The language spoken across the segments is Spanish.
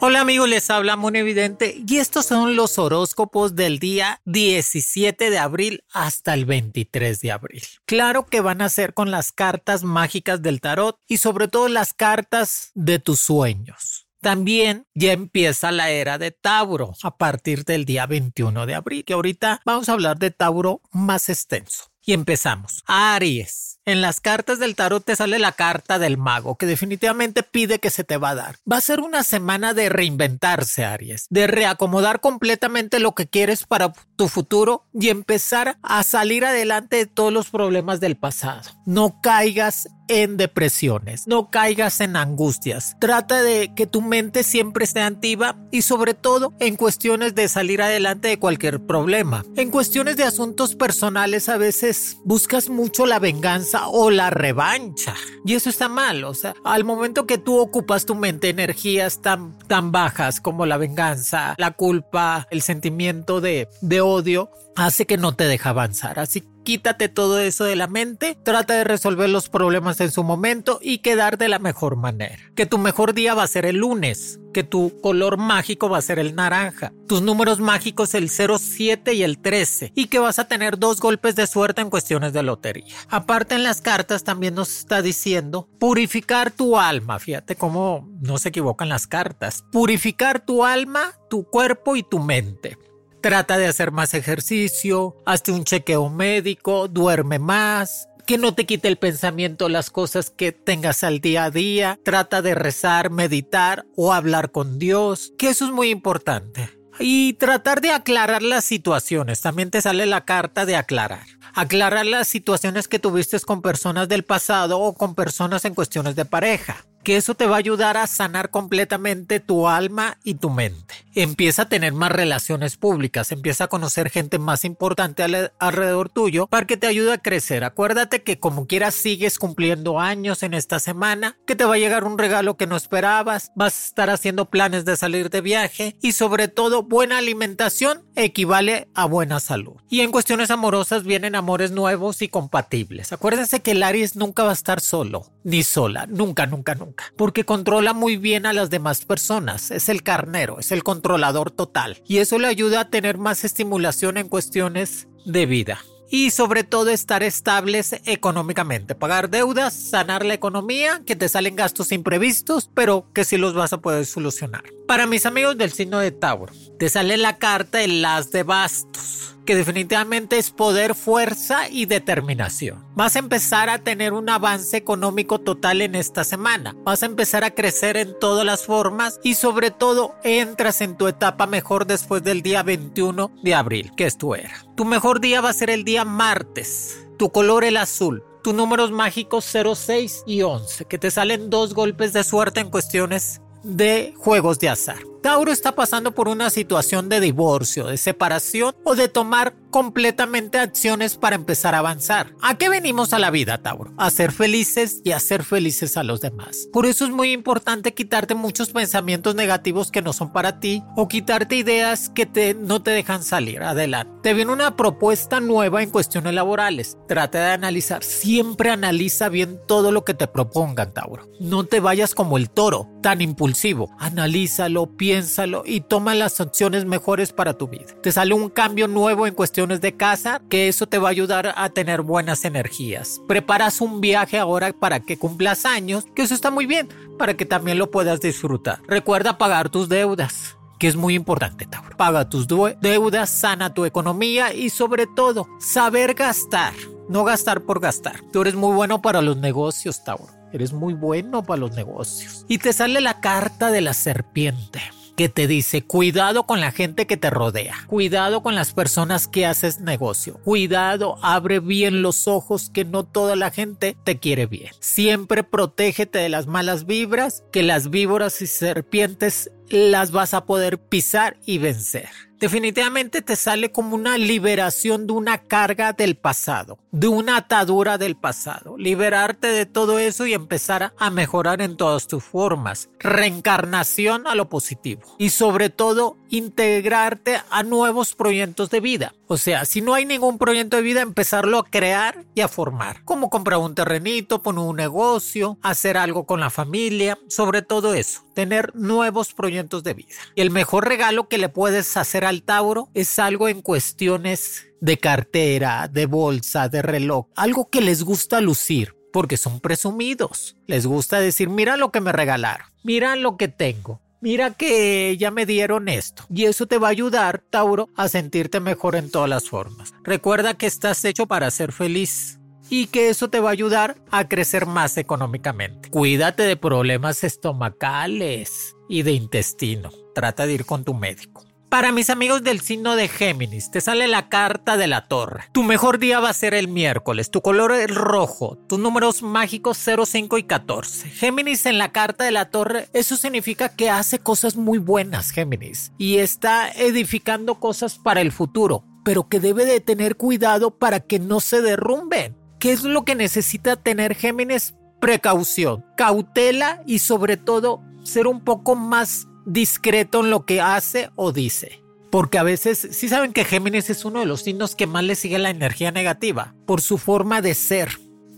Hola amigos, les habla Mon Evidente y estos son los horóscopos del día 17 de abril hasta el 23 de abril. Claro que van a ser con las cartas mágicas del tarot y sobre todo las cartas de tus sueños. También ya empieza la era de Tauro a partir del día 21 de abril, que ahorita vamos a hablar de Tauro más extenso. Y empezamos. Aries. En las cartas del tarot te sale la carta del mago, que definitivamente pide que se te va a dar. Va a ser una semana de reinventarse, Aries, de reacomodar completamente lo que quieres para tu futuro y empezar a salir adelante de todos los problemas del pasado. No caigas en depresiones, no caigas en angustias. Trata de que tu mente siempre esté activa y sobre todo en cuestiones de salir adelante de cualquier problema. En cuestiones de asuntos personales a veces buscas mucho la venganza o la revancha. Y eso está mal, o sea, al momento que tú ocupas tu mente energías tan, tan bajas como la venganza, la culpa, el sentimiento de, de odio, hace que no te deja avanzar. Así quítate todo eso de la mente, trata de resolver los problemas en su momento y quedar de la mejor manera. Que tu mejor día va a ser el lunes, que tu color mágico va a ser el naranja, tus números mágicos el 07 y el 13 y que vas a tener dos golpes de suerte en cuestiones de lotería. Aparte en las cartas también nos está diciendo purificar tu alma, fíjate cómo no se equivocan las cartas, purificar tu alma, tu cuerpo y tu mente. Trata de hacer más ejercicio, hazte un chequeo médico, duerme más, que no te quite el pensamiento las cosas que tengas al día a día, trata de rezar, meditar o hablar con Dios, que eso es muy importante. Y tratar de aclarar las situaciones, también te sale la carta de aclarar. Aclarar las situaciones que tuviste con personas del pasado o con personas en cuestiones de pareja que eso te va a ayudar a sanar completamente tu alma y tu mente. Empieza a tener más relaciones públicas, empieza a conocer gente más importante alrededor tuyo para que te ayude a crecer. Acuérdate que como quieras sigues cumpliendo años en esta semana, que te va a llegar un regalo que no esperabas, vas a estar haciendo planes de salir de viaje y sobre todo buena alimentación equivale a buena salud. Y en cuestiones amorosas vienen amores nuevos y compatibles. Acuérdense que el Aries nunca va a estar solo, ni sola, nunca, nunca, nunca porque controla muy bien a las demás personas, es el carnero, es el controlador total, y eso le ayuda a tener más estimulación en cuestiones de vida. Y sobre todo estar estables económicamente, pagar deudas, sanar la economía, que te salen gastos imprevistos, pero que sí los vas a poder solucionar. Para mis amigos del signo de Tauro, te sale la carta de las de bastos que definitivamente es poder, fuerza y determinación. Vas a empezar a tener un avance económico total en esta semana. Vas a empezar a crecer en todas las formas y sobre todo entras en tu etapa mejor después del día 21 de abril, que es tu era. Tu mejor día va a ser el día martes. Tu color el azul tus números mágicos 06 y 11, que te salen dos golpes de suerte en cuestiones de juegos de azar. Tauro está pasando por una situación de divorcio, de separación o de tomar completamente acciones para empezar a avanzar. ¿A qué venimos a la vida, Tauro? A ser felices y a ser felices a los demás. Por eso es muy importante quitarte muchos pensamientos negativos que no son para ti o quitarte ideas que te, no te dejan salir adelante. Te viene una propuesta nueva en cuestiones laborales. Trata de analizar. Siempre analiza bien todo lo que te propongan, Tauro. No te vayas como el toro, tan impulsivo. Analízalo, piénsalo y toma las opciones mejores para tu vida. Te sale un cambio nuevo en cuestiones de casa, que eso te va a ayudar a tener buenas energías. Preparas un viaje ahora para que cumplas años, que eso está muy bien, para que también lo puedas disfrutar. Recuerda pagar tus deudas que es muy importante, Tauro. Paga tus deudas, sana tu economía y sobre todo, saber gastar, no gastar por gastar. Tú eres muy bueno para los negocios, Tauro. Eres muy bueno para los negocios. Y te sale la carta de la serpiente que te dice cuidado con la gente que te rodea, cuidado con las personas que haces negocio, cuidado, abre bien los ojos que no toda la gente te quiere bien. Siempre protégete de las malas vibras, que las víboras y serpientes las vas a poder pisar y vencer definitivamente te sale como una liberación de una carga del pasado, de una atadura del pasado. Liberarte de todo eso y empezar a mejorar en todas tus formas. Reencarnación a lo positivo. Y sobre todo, integrarte a nuevos proyectos de vida. O sea, si no hay ningún proyecto de vida, empezarlo a crear y a formar. Como comprar un terrenito, poner un negocio, hacer algo con la familia, sobre todo eso, tener nuevos proyectos de vida. El mejor regalo que le puedes hacer al Tauro es algo en cuestiones de cartera, de bolsa, de reloj, algo que les gusta lucir. Porque son presumidos. Les gusta decir, mira lo que me regalaron, mira lo que tengo, Mira que ya me dieron esto. Y eso te va a ayudar, Tauro, a sentirte mejor en todas las formas. Recuerda que estás hecho para ser feliz y que eso te va a ayudar a crecer más económicamente. Cuídate de problemas estomacales y de intestino. Trata de ir con tu médico. Para mis amigos del signo de Géminis, te sale la carta de la torre. Tu mejor día va a ser el miércoles. Tu color es rojo. Tus números mágicos 0, 5 y 14. Géminis en la carta de la torre, eso significa que hace cosas muy buenas, Géminis. Y está edificando cosas para el futuro, pero que debe de tener cuidado para que no se derrumben. ¿Qué es lo que necesita tener Géminis? Precaución, cautela y sobre todo ser un poco más discreto en lo que hace o dice. Porque a veces, sí saben que Géminis es uno de los signos que más le sigue la energía negativa, por su forma de ser,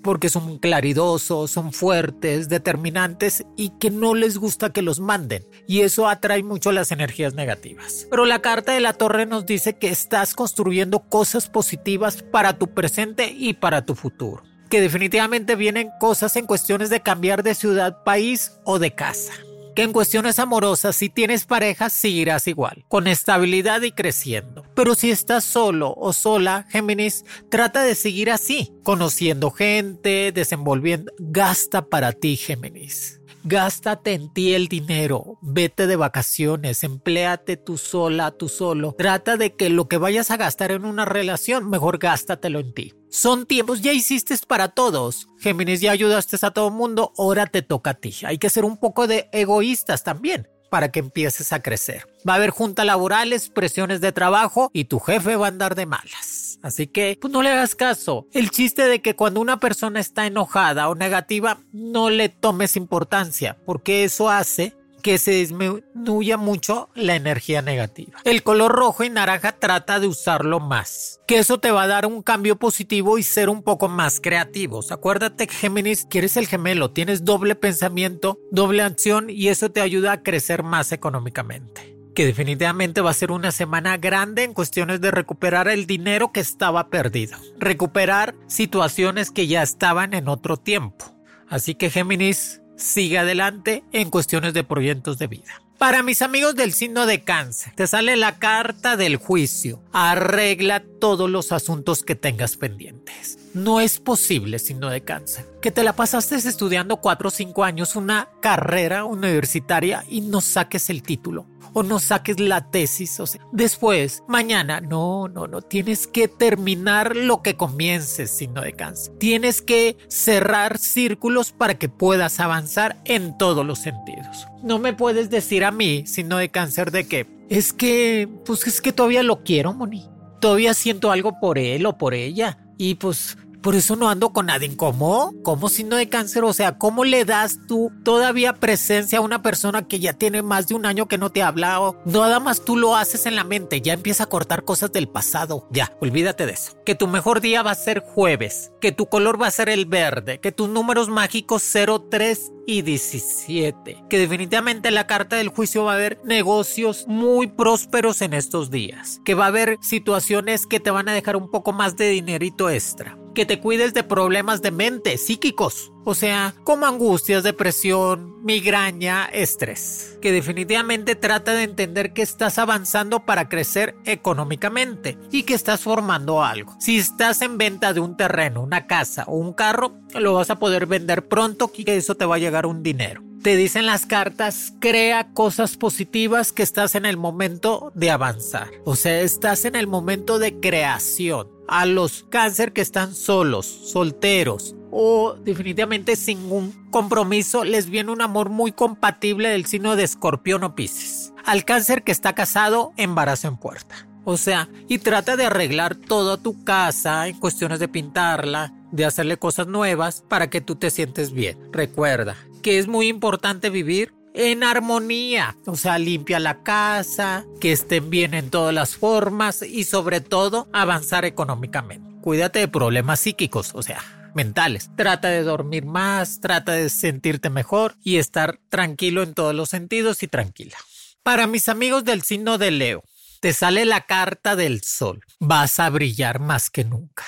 porque son claridosos, son fuertes, determinantes y que no les gusta que los manden. Y eso atrae mucho las energías negativas. Pero la carta de la torre nos dice que estás construyendo cosas positivas para tu presente y para tu futuro. Que definitivamente vienen cosas en cuestiones de cambiar de ciudad, país o de casa en cuestiones amorosas si tienes pareja seguirás igual, con estabilidad y creciendo. Pero si estás solo o sola, Géminis, trata de seguir así, conociendo gente, desenvolviendo. Gasta para ti, Géminis. Gástate en ti el dinero, vete de vacaciones, empléate tú sola, tú solo. Trata de que lo que vayas a gastar en una relación, mejor gástatelo en ti. Son tiempos, ya hiciste para todos. Géminis, ya ayudaste a todo mundo, ahora te toca a ti. Hay que ser un poco de egoístas también para que empieces a crecer. Va a haber juntas laborales, presiones de trabajo y tu jefe va a andar de malas. Así que, pues no le hagas caso. El chiste de que cuando una persona está enojada o negativa, no le tomes importancia, porque eso hace que se disminuya mucho la energía negativa. El color rojo y naranja trata de usarlo más, que eso te va a dar un cambio positivo y ser un poco más creativos. Acuérdate Géminis, que eres el gemelo, tienes doble pensamiento, doble acción y eso te ayuda a crecer más económicamente que definitivamente va a ser una semana grande en cuestiones de recuperar el dinero que estaba perdido, recuperar situaciones que ya estaban en otro tiempo. Así que Géminis, sigue adelante en cuestiones de proyectos de vida. Para mis amigos del signo de cáncer, te sale la carta del juicio. Arregla todos los asuntos que tengas pendientes. No es posible, signo de cáncer, que te la pasaste estudiando 4 o 5 años una carrera universitaria y no saques el título o no saques la tesis. O sea, después, mañana, no, no, no, tienes que terminar lo que comiences, signo de cáncer. Tienes que cerrar círculos para que puedas avanzar en todos los sentidos. No me puedes decir a mí, signo de cáncer, de que es que, pues es que todavía lo quiero, Moni. Todavía siento algo por él o por ella. Y pues por eso no ando con nadie. ¿Cómo? ¿Cómo signo de cáncer? O sea, ¿cómo le das tú todavía presencia a una persona que ya tiene más de un año que no te ha hablado? Nada más tú lo haces en la mente, ya empieza a cortar cosas del pasado. Ya, olvídate de eso. Que tu mejor día va a ser jueves, que tu color va a ser el verde, que tus números mágicos 03 y 17. Que definitivamente la carta del juicio va a haber negocios muy prósperos en estos días. Que va a haber situaciones que te van a dejar un poco más de dinerito extra que te cuides de problemas de mente psíquicos, o sea, como angustias, depresión, migraña, estrés. Que definitivamente trata de entender que estás avanzando para crecer económicamente y que estás formando algo. Si estás en venta de un terreno, una casa o un carro, lo vas a poder vender pronto y que eso te va a llegar un dinero Te dicen las cartas, crea cosas positivas que estás en el momento de avanzar. O sea, estás en el momento de creación. A los cáncer que están solos, solteros o definitivamente sin un compromiso, les viene un amor muy compatible del signo de escorpión o piscis. Al cáncer que está casado, embarazo en puerta. O sea, y trata de arreglar toda tu casa en cuestiones de pintarla, de hacerle cosas nuevas para que tú te sientes bien. Recuerda que es muy importante vivir en armonía, o sea, limpia la casa, que estén bien en todas las formas y sobre todo avanzar económicamente. Cuídate de problemas psíquicos, o sea, mentales. Trata de dormir más, trata de sentirte mejor y estar tranquilo en todos los sentidos y tranquila. Para mis amigos del signo de Leo, te sale la carta del sol. Vas a brillar más que nunca.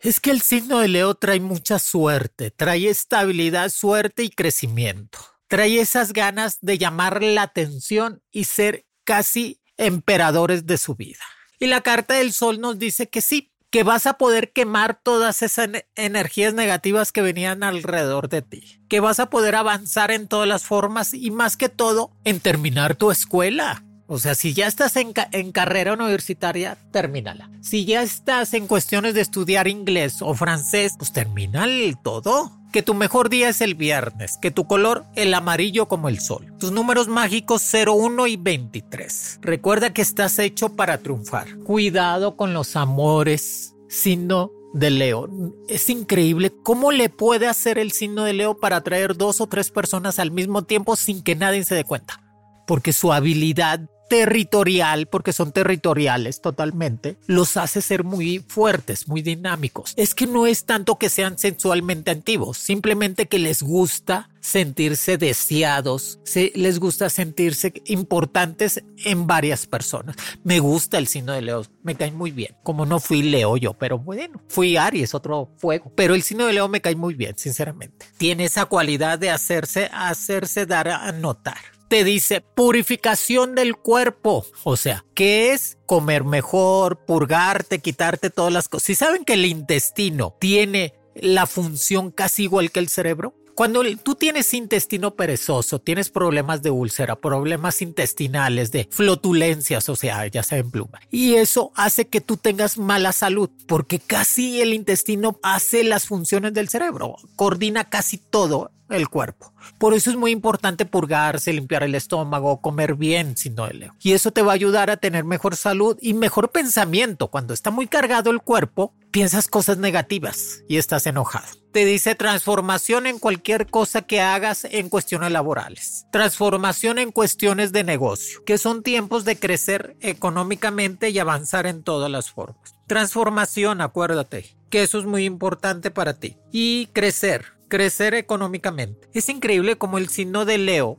Es que el signo de Leo trae mucha suerte, trae estabilidad, suerte y crecimiento. Trae esas ganas de llamar la atención y ser casi emperadores de su vida. Y la carta del sol nos dice que sí, que vas a poder quemar todas esas energías negativas que venían alrededor de ti, que vas a poder avanzar en todas las formas y más que todo en terminar tu escuela. O sea, si ya estás en, carrera universitaria, termínala. Si ya estás en cuestiones de estudiar inglés o francés, pues termina el todo. Que tu mejor día es el viernes, que tu color el amarillo como el sol. Tus números mágicos 01 y 23. Recuerda que estás hecho para triunfar. Cuidado con los amores, signo de Leo. Es increíble cómo le puede hacer el signo de Leo para atraer dos o tres personas al mismo tiempo sin que nadie se dé cuenta. Porque su habilidad territorial, porque son territoriales totalmente, los hace ser muy fuertes, muy dinámicos. Es que no es tanto que sean sensualmente antiguos, simplemente que les gusta sentirse deseados, se, les gusta sentirse importantes en varias personas. Me gusta el signo de Leo, me cae muy bien. Como no fui Leo yo, pero bueno, fui Aries, otro fuego. Pero el signo de Leo me cae muy bien, sinceramente. Tiene esa cualidad de hacerse, hacerse dar a notar te dice purificación del cuerpo. O sea, ¿qué es? Comer mejor, purgarte, quitarte todas las cosas. Si saben que el intestino tiene la función casi igual que el cerebro, cuando tú tienes intestino perezoso, tienes problemas de úlcera, problemas intestinales, de flotulencias, o sea, ya en pluma. Y eso hace que tú tengas mala salud, porque casi el intestino hace las funciones del cerebro, coordina casi todo el cuerpo. Por eso es muy importante purgarse, limpiar el estómago, comer bien, si no leo. Y eso te va a ayudar a tener mejor salud y mejor pensamiento. Cuando está muy cargado el cuerpo, piensas cosas negativas y estás enojado. Te dice transformación en cualquier cosa que hagas en cuestiones laborales. Transformación en cuestiones de negocio, que son tiempos de crecer económicamente y avanzar en todas las formas. Transformación, acuérdate, que eso es muy importante para ti. Y crecer, crecer económicamente. Es increíble como el signo de Leo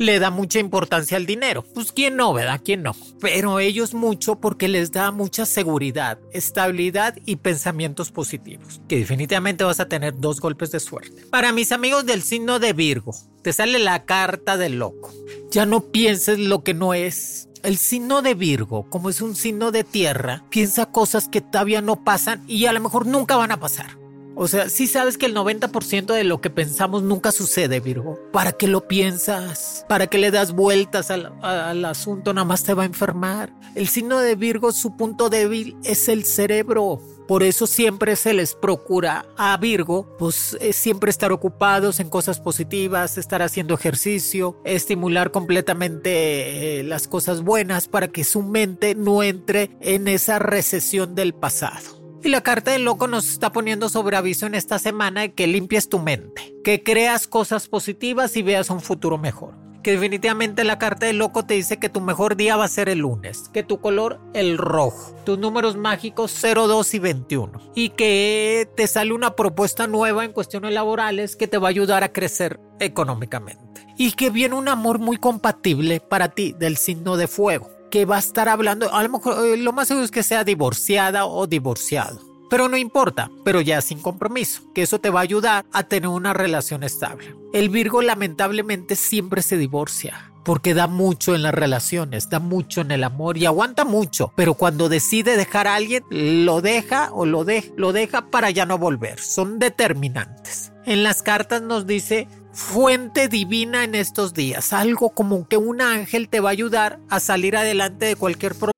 le da mucha importancia al dinero. Pues quién no, ¿verdad? ¿Quién no? Pero ellos mucho porque les da mucha seguridad, estabilidad y pensamientos positivos. Que definitivamente vas a tener dos golpes de suerte. Para mis amigos del signo de Virgo, te sale la carta del loco. Ya no pienses lo que no es. El signo de Virgo, como es un signo de tierra, piensa cosas que todavía no pasan y a lo mejor nunca van a pasar. O sea, sí sabes que el 90% de lo que pensamos nunca sucede, Virgo. ¿Para qué lo piensas? ¿Para qué le das vueltas al, asunto? Nada más te va a enfermar. El signo de Virgo, su punto débil es el cerebro. Por eso siempre se les procura a Virgo, pues siempre estar ocupados en cosas positivas, estar haciendo ejercicio, estimular completamente eh, las cosas buenas para que su mente no entre en esa recesión del pasado. Y la carta del loco nos está poniendo sobre aviso en esta semana de que limpies tu mente, que creas cosas positivas y veas un futuro mejor. Que definitivamente la carta del loco te dice que tu mejor día va a ser el lunes, que tu color el rojo, tus números mágicos 0, 2 y 21 y que te sale una propuesta nueva en cuestiones laborales que te va a ayudar a crecer económicamente. Y que viene un amor muy compatible para ti del signo de fuego que va a estar hablando, a lo mejor eh, lo más seguro es que sea divorciada o divorciado. Pero no importa, pero ya sin compromiso, que eso te va a ayudar a tener una relación estable. El Virgo lamentablemente siempre se divorcia, porque da mucho en las relaciones, da mucho en el amor y aguanta mucho, pero cuando decide dejar a alguien, lo deja o lo, de, lo deja para ya no volver. Son determinantes. En las cartas nos dice fuente divina en estos días, algo como que un ángel te va a ayudar a salir adelante de cualquier problema.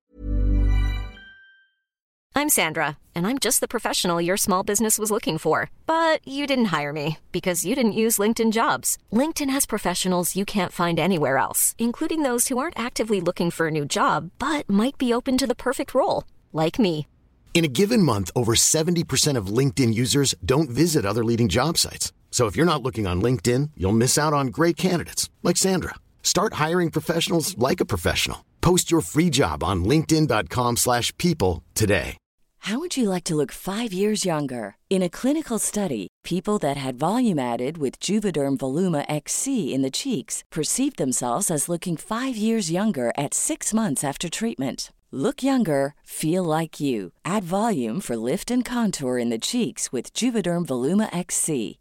I'm Sandra, and I'm just the professional your small business was looking for. But you didn't hire me because you didn't use LinkedIn jobs. LinkedIn has professionals you can't find anywhere else, including those who aren't actively looking for a new job but might be open to the perfect role, like me. In a given month, over 70% of LinkedIn users don't visit other leading job sites. So if you're not looking on LinkedIn, you'll miss out on great candidates like Sandra. Start hiring professionals like a professional. Post your free job on linkedin.com/people today. How would you like to look 5 years younger? In a clinical study, people that had volume added with Juvederm Voluma XC in the cheeks perceived themselves as looking 5 years younger at 6 months after treatment. Look younger, feel like you. Add volume for lift and contour in the cheeks with Juvederm Voluma XC.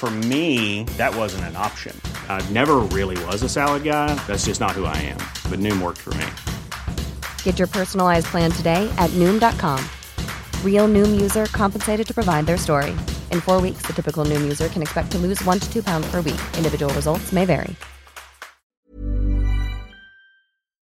For me, that wasn't an option. I never really was a salad guy. That's just not who I am. But Noom worked for me. Get your personalized plan today at Noom.com. Real Noom user compensated to provide their story. In four weeks, the typical Noom user can expect to lose one to two pounds per week. Individual results may vary.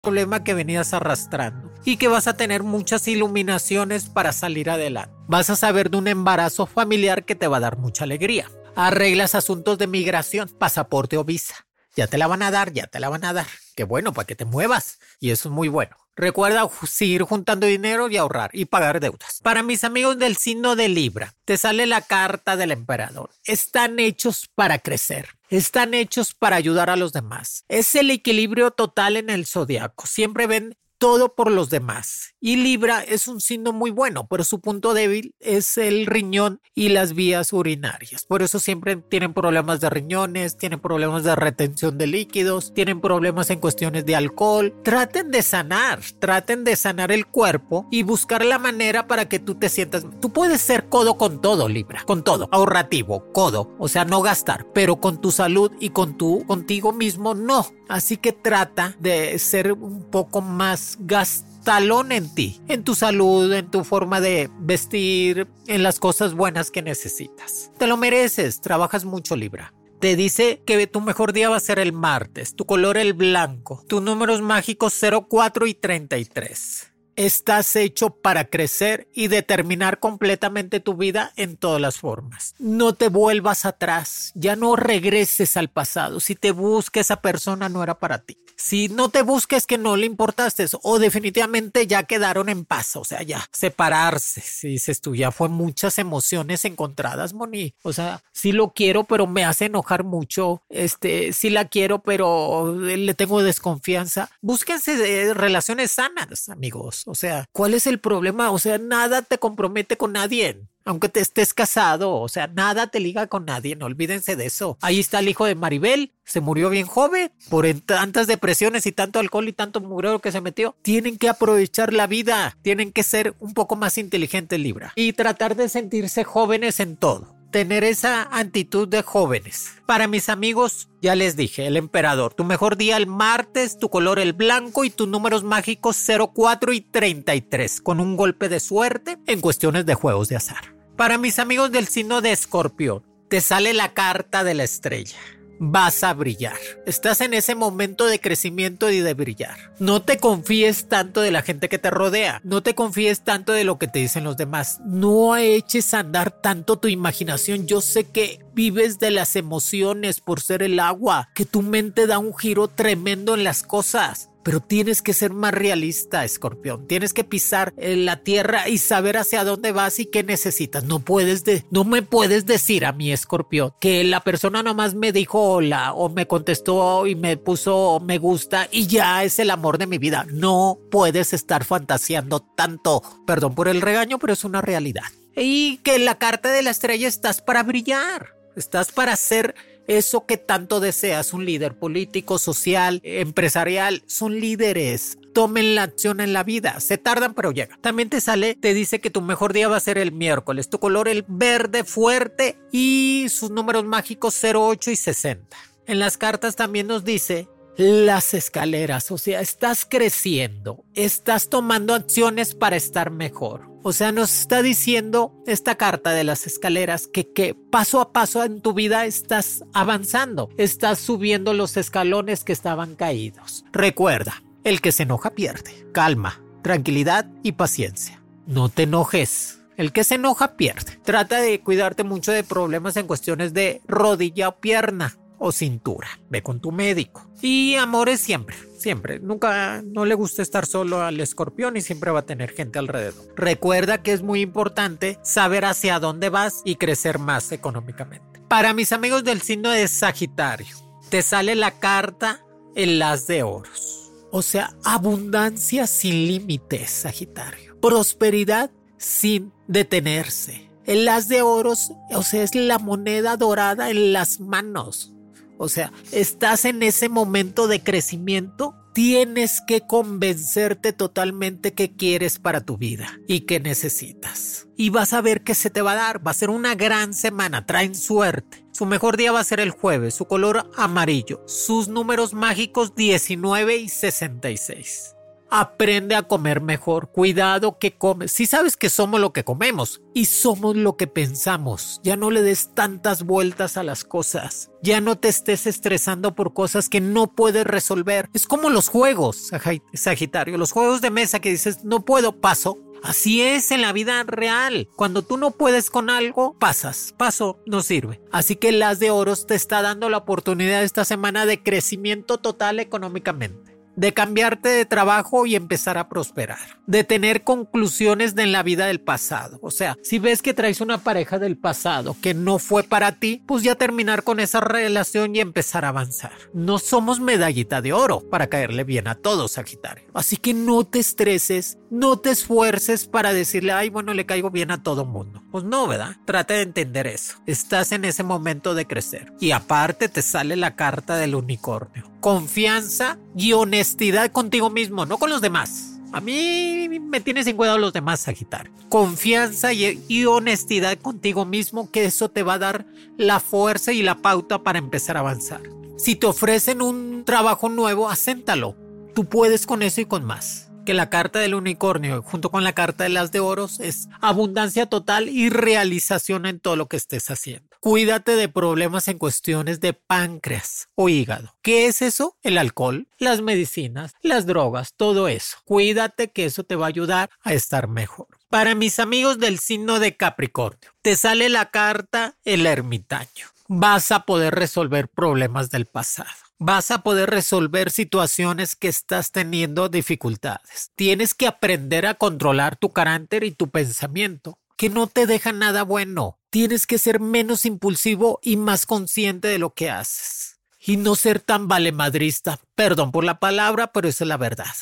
problema que venías arrastrando y que vas a tener muchas iluminaciones para salir adelante. Vas a saber de un embarazo familiar que te va a dar mucha alegría. Arreglas asuntos de migración, pasaporte o visa. Ya te la van a dar, ya te la van a dar. Qué bueno, para que te muevas. Y eso es muy bueno. Recuerda seguir juntando dinero y ahorrar y pagar deudas. Para mis amigos del signo de Libra, te sale la carta del emperador. Están hechos para crecer. Están hechos para ayudar a los demás. Es el equilibrio total en el zodiaco. Siempre ven todo por los demás. Y Libra es un signo muy bueno, pero su punto débil es el riñón y las vías urinarias. Por eso siempre tienen problemas de riñones, tienen problemas de retención de líquidos, tienen problemas en cuestiones de alcohol. Traten de sanar, traten de sanar el cuerpo y buscar la manera para que tú te sientas. Tú puedes ser codo con todo, Libra, con todo, ahorrativo, codo, o sea, no gastar, pero con tu salud y con tu contigo mismo no. Así que trata de ser un poco más gastalón en ti, en tu salud, en tu forma de vestir, en las cosas buenas que necesitas. Te lo mereces, trabajas mucho Libra. Te dice que tu mejor día va a ser el martes, tu color el blanco, tus números mágicos 04 y 33. Estás hecho para crecer y determinar completamente tu vida en todas las formas. No te vuelvas atrás, ya no regreses al pasado. Si te busca esa persona no era para ti. Si no te busques que no le importaste o definitivamente ya quedaron en paz, o sea, ya separarse. Si dices tú, fue muchas emociones encontradas, Moni. O sea, sí lo quiero, pero me hace enojar mucho. Este, sí la quiero, pero le tengo desconfianza. Búsquense de relaciones sanas, amigos. O sea, ¿cuál es el problema? O sea, nada te compromete con nadie. Aunque te estés casado, o sea, nada te liga con nadie, no olvídense de eso. Ahí está el hijo de Maribel, se murió bien joven por tantas depresiones y tanto alcohol y tanto mugrero que se metió. Tienen que aprovechar la vida, tienen que ser un poco más inteligentes, Libra, y tratar de sentirse jóvenes en todo tener esa actitud de jóvenes. Para mis amigos, ya les dije, el emperador, tu mejor día el martes, tu color el blanco y tus números mágicos 04 y 33, con un golpe de suerte en cuestiones de juegos de azar. Para mis amigos del signo de escorpión, te sale la carta de la estrella. Vas a brillar. Estás en ese momento de crecimiento y de brillar. No te confíes tanto de la gente que te rodea. No te confíes tanto de lo que te dicen los demás. No eches a andar tanto tu imaginación. Yo sé que vives de las emociones por ser el agua, que tu mente da un giro tremendo en las cosas pero tienes que ser más realista, escorpión. Tienes que pisar en la tierra y saber hacia dónde vas y qué necesitas. No puedes de, no me puedes decir a mi escorpión que la persona nomás me dijo hola o me contestó y me puso me gusta y ya es el amor de mi vida. No puedes estar fantaseando tanto. Perdón por el regaño, pero es una realidad. Y que la carta de la estrella estás para brillar. Estás para ser eso que tanto deseas, un líder político, social, empresarial, son líderes. Tomen la acción en la vida. Se tardan, pero llega. También te sale, te dice que tu mejor día va a ser el miércoles. Tu color, el verde fuerte y sus números mágicos 08 y 60. En las cartas también nos dice las escaleras, o sea, estás creciendo, estás tomando acciones para estar mejor. O sea, nos está diciendo esta carta de las escaleras que, paso a paso en tu vida estás avanzando, estás subiendo los escalones que estaban caídos. Recuerda, el que se enoja pierde. Calma, tranquilidad y paciencia. No te enojes. El que se enoja pierde. Trata de cuidarte mucho de problemas en cuestiones de rodilla o pierna o cintura. Ve con tu médico. Y amores siempre, siempre. Nunca, no le gusta estar solo al escorpión y siempre va a tener gente alrededor. Recuerda que es muy importante saber hacia dónde vas y crecer más económicamente. Para mis amigos del signo de Sagitario, te sale la carta el as de oros. O sea, abundancia sin límites, Sagitario. Prosperidad sin detenerse. El as de oros, o sea, es la moneda dorada en las manos. O sea, estás en ese momento de crecimiento, tienes que convencerte totalmente que quieres para tu vida y que necesitas. Y vas a ver que se te va a dar, va a ser una gran semana, traen suerte. Su mejor día va a ser el jueves, su color amarillo, sus números mágicos 19 y 66. Aprende a comer mejor. Cuidado que comes. Si sabes que somos lo que comemos y somos lo que pensamos. Ya no le des tantas vueltas a las cosas. Ya no te estés estresando por cosas que no puedes resolver. Es como los juegos, Sagitario. Los juegos de mesa que dices, no puedo, paso. Así es en la vida real. Cuando tú no puedes con algo, pasas. Paso no sirve. Así que las de oros te está dando la oportunidad esta semana de crecimiento total económicamente de cambiarte de trabajo y empezar a prosperar, de tener conclusiones de en la vida del pasado. O sea, si ves que traes una pareja del pasado que no fue para ti, pues ya terminar con esa relación y empezar a avanzar. No somos medallita de oro para caerle bien a todos, Sagitario. Así que no te estreses, no te esfuerces para decirle, ay, bueno, le caigo bien a todo mundo. Pues no, ¿verdad? Trata de entender eso. Estás en ese momento de crecer. Y aparte te sale la carta del unicornio. Confianza y honestidad contigo mismo, no con los demás. A mí me tienes sin cuidado los demás, Sagitario. Confianza y, y, honestidad contigo mismo, que eso te va a dar la fuerza y la pauta para empezar a avanzar. Si te ofrecen un trabajo nuevo, acéntalo. Tú puedes con eso y con más que la carta del unicornio junto con la carta de las de oros es abundancia total y realización en todo lo que estés haciendo. Cuídate de problemas en cuestiones de páncreas o hígado. ¿Qué es eso? El alcohol, las medicinas, las drogas, todo eso. Cuídate que eso te va a ayudar a estar mejor. Para mis amigos del signo de Capricornio, te sale la carta el ermitaño. Vas a poder resolver problemas del pasado vas a poder resolver situaciones que estás teniendo dificultades. Tienes que aprender a controlar tu carácter y tu pensamiento, que no te deja nada bueno. Tienes que ser menos impulsivo y más consciente de lo que haces. Y no ser tan valemadrista. Perdón por la palabra, pero esa es la verdad.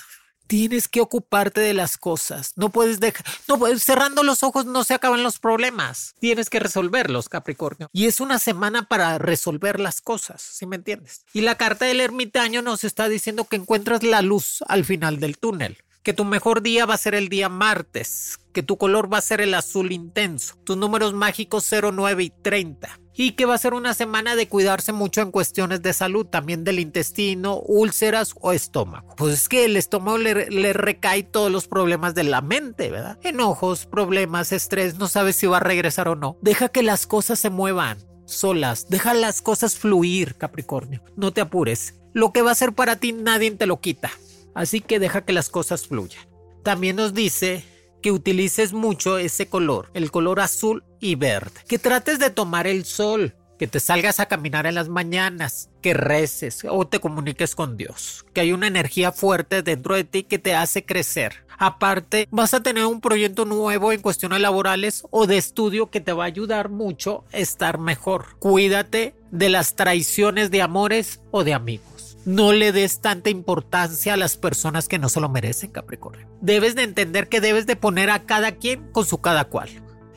Tienes que ocuparte de las cosas. No puedes dejar, no puedes, cerrando los ojos no se acaban los problemas. Tienes que resolverlos, Capricornio. Y es una semana para resolver las cosas, si me entiendes? Y la carta del ermitaño nos está diciendo que encuentras la luz al final del túnel que tu mejor día va a ser el día martes, que tu color va a ser el azul intenso, tus números mágicos 09 y 30. Y que va a ser una semana de cuidarse mucho en cuestiones de salud, también del intestino, úlceras o estómago. Pues es que el estómago le, le recae todos los problemas de la mente, ¿verdad? Enojos, problemas, estrés, no sabes si va a regresar o no. Deja que las cosas se muevan solas, deja las cosas fluir, Capricornio. No te apures. Lo que va a ser para ti nadie te lo quita. Así que deja que las cosas fluyan. También nos dice que utilices mucho ese color, el color azul y verde. Que trates de tomar el sol. que te salgas a caminar en las mañanas, que reces o te comuniques con Dios, que hay una energía fuerte dentro de ti que te hace crecer. Aparte, vas a tener un proyecto nuevo en cuestiones laborales o de estudio que te va a ayudar mucho a estar mejor. Cuídate de las traiciones de amores o de amigos. No le des tanta importancia a las personas que no se lo merecen, Capricornio. Debes de entender que debes de poner a cada quien con su cada cual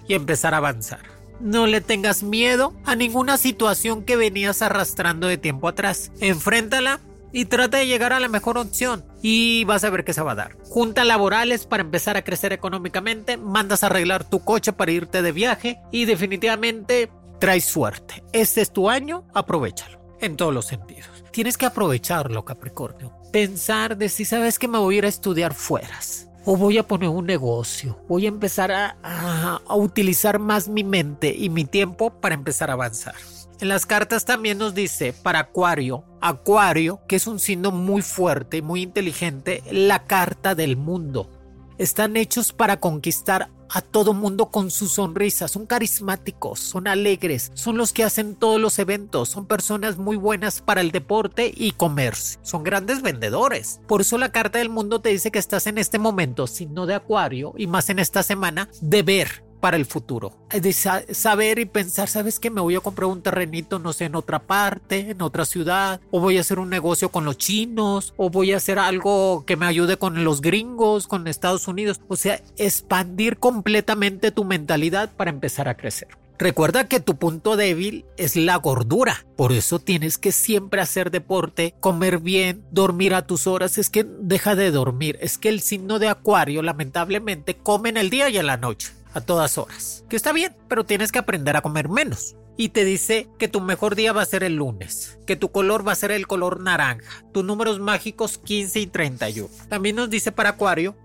y empezar a avanzar. No le tengas miedo a ninguna situación que venías arrastrando de tiempo atrás. Enfréntala y trata de llegar a la mejor opción y vas a ver qué se va a dar. Junta laborales para empezar a crecer económicamente, mandas a arreglar tu coche para irte de viaje y definitivamente traes suerte. Este es tu año, aprovechalo en todos los sentidos. Tienes que aprovecharlo, Capricornio. Pensar de si sabes que me voy a ir a estudiar fueras o voy a poner un negocio, voy a empezar a, a, utilizar más mi mente y mi tiempo para empezar a avanzar. En las cartas también nos dice para Acuario, Acuario, que es un signo muy fuerte y muy inteligente, la carta del mundo. Están hechos para conquistar a todo mundo con su sonrisa. Son carismáticos, son alegres, son los que hacen todos los eventos, son personas muy buenas para el deporte y comercio. Son grandes vendedores. Por eso la carta del mundo te dice que estás en este momento, signo de Acuario, y más en esta semana, de ver para el futuro. De saber y pensar, ¿sabes qué? Me voy a comprar un terrenito, no sé, en otra parte, en otra ciudad, o voy a hacer un negocio con los chinos, o voy a hacer algo que me ayude con los gringos, con Estados Unidos. O sea, expandir completamente tu mentalidad para empezar a crecer. Recuerda que tu punto débil es la gordura, por eso tienes que siempre hacer deporte, comer bien, dormir a tus horas. Es que deja de dormir, es que el signo de Acuario lamentablemente come en el día y en la noche a todas horas. Que está bien, pero tienes que aprender a comer menos. Y te dice que tu mejor día va a ser el lunes, que tu color va a ser el color naranja, tus números mágicos 15 y 31. También nos dice para Acuario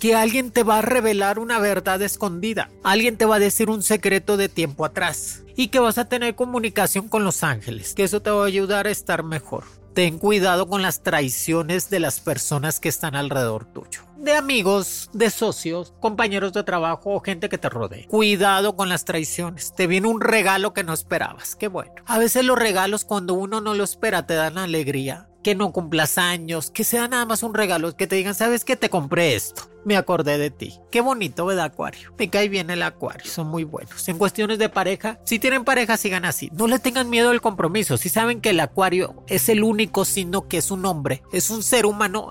que alguien te va a revelar una verdad escondida, alguien te va a decir un secreto de tiempo atrás y que vas a tener comunicación con los ángeles, que eso te va a ayudar a estar mejor. Ten cuidado con las traiciones de las personas que están alrededor tuyo. De amigos, de socios, compañeros de trabajo o gente que te rodee. Cuidado con las traiciones. Te viene un regalo que no esperabas. Qué bueno. A veces los regalos cuando uno no lo espera te dan alegría que no cumplas años, que sea nada más un regalo, que te digan, ¿sabes qué? Te compré esto. Me acordé de ti. Qué bonito, ¿verdad, Acuario? Me cae bien el Acuario, son muy buenos. En cuestiones de pareja, si tienen pareja, sigan así. No le tengan miedo al compromiso. Si saben que el Acuario es el único signo que es un hombre, es un ser humano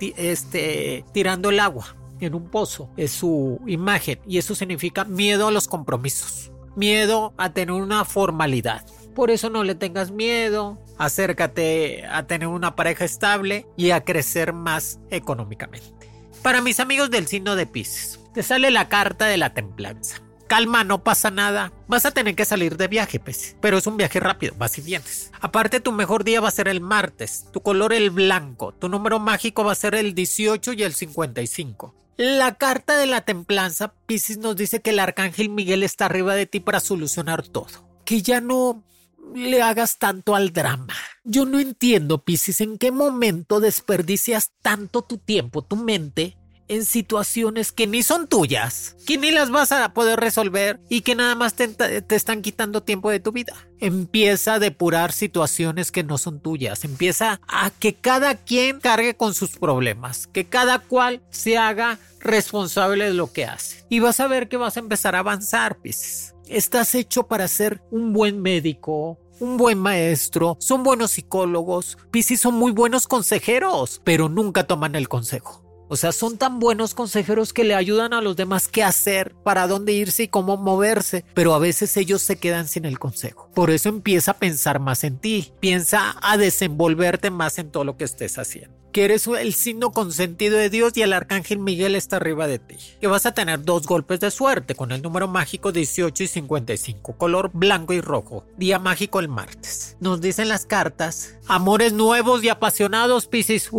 este, tirando el agua en un pozo, es su imagen. Y eso significa miedo a los compromisos. Miedo a tener una formalidad. Por eso no le tengas miedo, acércate a tener una pareja estable y a crecer más económicamente. Para mis amigos del signo de Pisces, te sale la carta de la templanza. Calma, no pasa nada. Vas a tener que salir de viaje, pues. Pero es un viaje rápido, vas y vienes. Aparte, tu mejor día va a ser el martes. Tu color el blanco. Tu número mágico va a ser el 18 y el 55. La carta de la templanza, Pisces nos dice que el arcángel Miguel está arriba de ti para solucionar todo. Que ya no le hagas tanto al drama. Yo no entiendo, Piscis, en qué momento desperdicias tanto tu tiempo, tu mente, en situaciones que ni son tuyas, que ni las vas a poder resolver y que nada más te, te, están quitando tiempo de tu vida. Empieza a depurar situaciones que no son tuyas. Empieza a que cada quien cargue con sus problemas, que cada cual se haga responsable de lo que hace. Y vas a ver que vas a empezar a avanzar, Pisces. Estás hecho para ser un buen médico, un buen maestro, son buenos psicólogos, Piscis son muy buenos consejeros, pero nunca toman el consejo. O sea, son tan buenos consejeros que le ayudan a los demás qué hacer, para dónde irse y cómo moverse, pero a veces ellos se quedan sin el consejo. Por eso empieza a pensar más en ti, piensa a desenvolverte más en todo lo que estés haciendo que eres el signo consentido de Dios y el arcángel Miguel está arriba de ti. Que vas a tener dos golpes de suerte con el número mágico 18 y 55, color blanco y rojo. Día mágico el martes. Nos dicen las cartas, amores nuevos y apasionados, Piscis.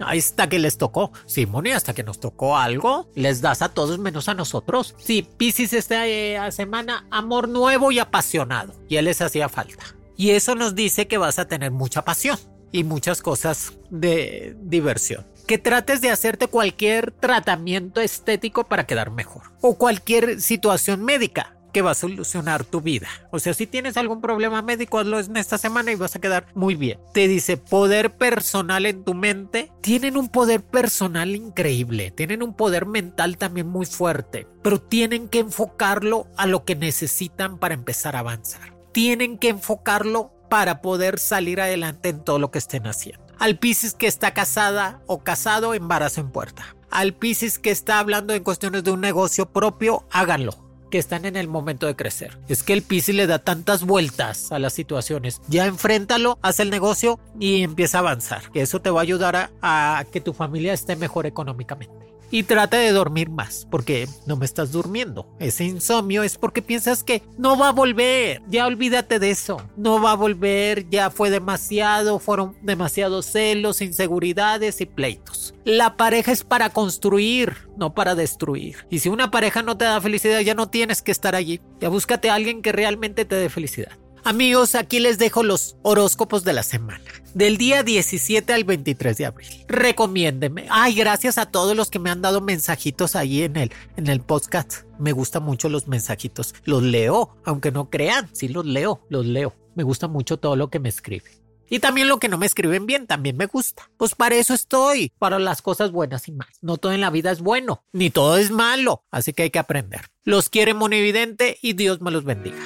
Ahí está que les tocó. Simón, y hasta que nos tocó algo, les das a todos menos a nosotros. Sí, Piscis esta eh, semana, amor nuevo y apasionado. Y él les hacía falta. Y eso nos dice que vas a tener mucha pasión y muchas cosas de diversión. Que trates de hacerte cualquier tratamiento estético para quedar mejor o cualquier situación médica que va a solucionar tu vida. O sea, si tienes algún problema médico, hazlo en esta semana y vas a quedar muy bien. Te dice poder personal en tu mente. Tienen un poder personal increíble, tienen un poder mental también muy fuerte, pero tienen que enfocarlo a lo que necesitan para empezar a avanzar. Tienen que enfocarlo para poder salir adelante en todo lo que estén haciendo. Al Piscis que está casada o casado, embarazo en puerta al Pisces que está hablando en cuestiones de un negocio propio, háganlo que están en el momento de crecer. Es que el Pisces le da tantas vueltas a las situaciones. Ya enfréntalo, haz el negocio y empieza a avanzar. Que eso te va a ayudar a que tu familia esté mejor económicamente y trata de dormir más, porque no me estás durmiendo. Ese insomnio es porque piensas que no va a volver. Ya olvídate de eso. No va a volver, ya fue demasiado, fueron demasiados celos, inseguridades y pleitos. La pareja es para construir, no para destruir. Y si una pareja no te da felicidad, ya no tienes que estar allí. Ya búscate a alguien que realmente te dé felicidad. Amigos, aquí les dejo los horóscopos de la semana. Del día 17 al 23 de abril. Recomiéndeme. Ay, gracias a todos los que me han dado mensajitos ahí en el, en el podcast. Me gustan mucho los mensajitos. Los leo, aunque no crean. Sí los leo, los leo. Me gusta mucho todo lo que me escriben. Y también lo que no me escriben bien, también me gusta. Pues para eso estoy, para las cosas buenas y malas. No todo en la vida es bueno, ni todo es malo, así que hay que aprender. Los quiere Monividente y Dios me los bendiga.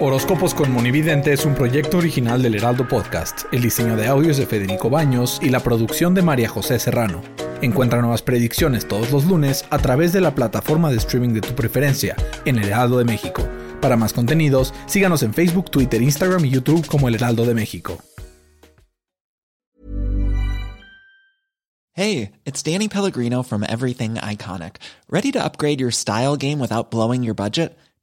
Horóscopos con Monividente es un proyecto original del Heraldo Podcast. El diseño de audios de Federico Baños y la producción de María José Serrano. Encuentra nuevas predicciones todos los lunes a través de la plataforma de streaming de tu preferencia, en El Heraldo de México. Para más contenidos, síganos en Facebook, Twitter, Instagram y YouTube como El Heraldo de México. Hey, it's Danny Pellegrino from Everything Iconic. ¿Ready to upgrade your style game without blowing your budget?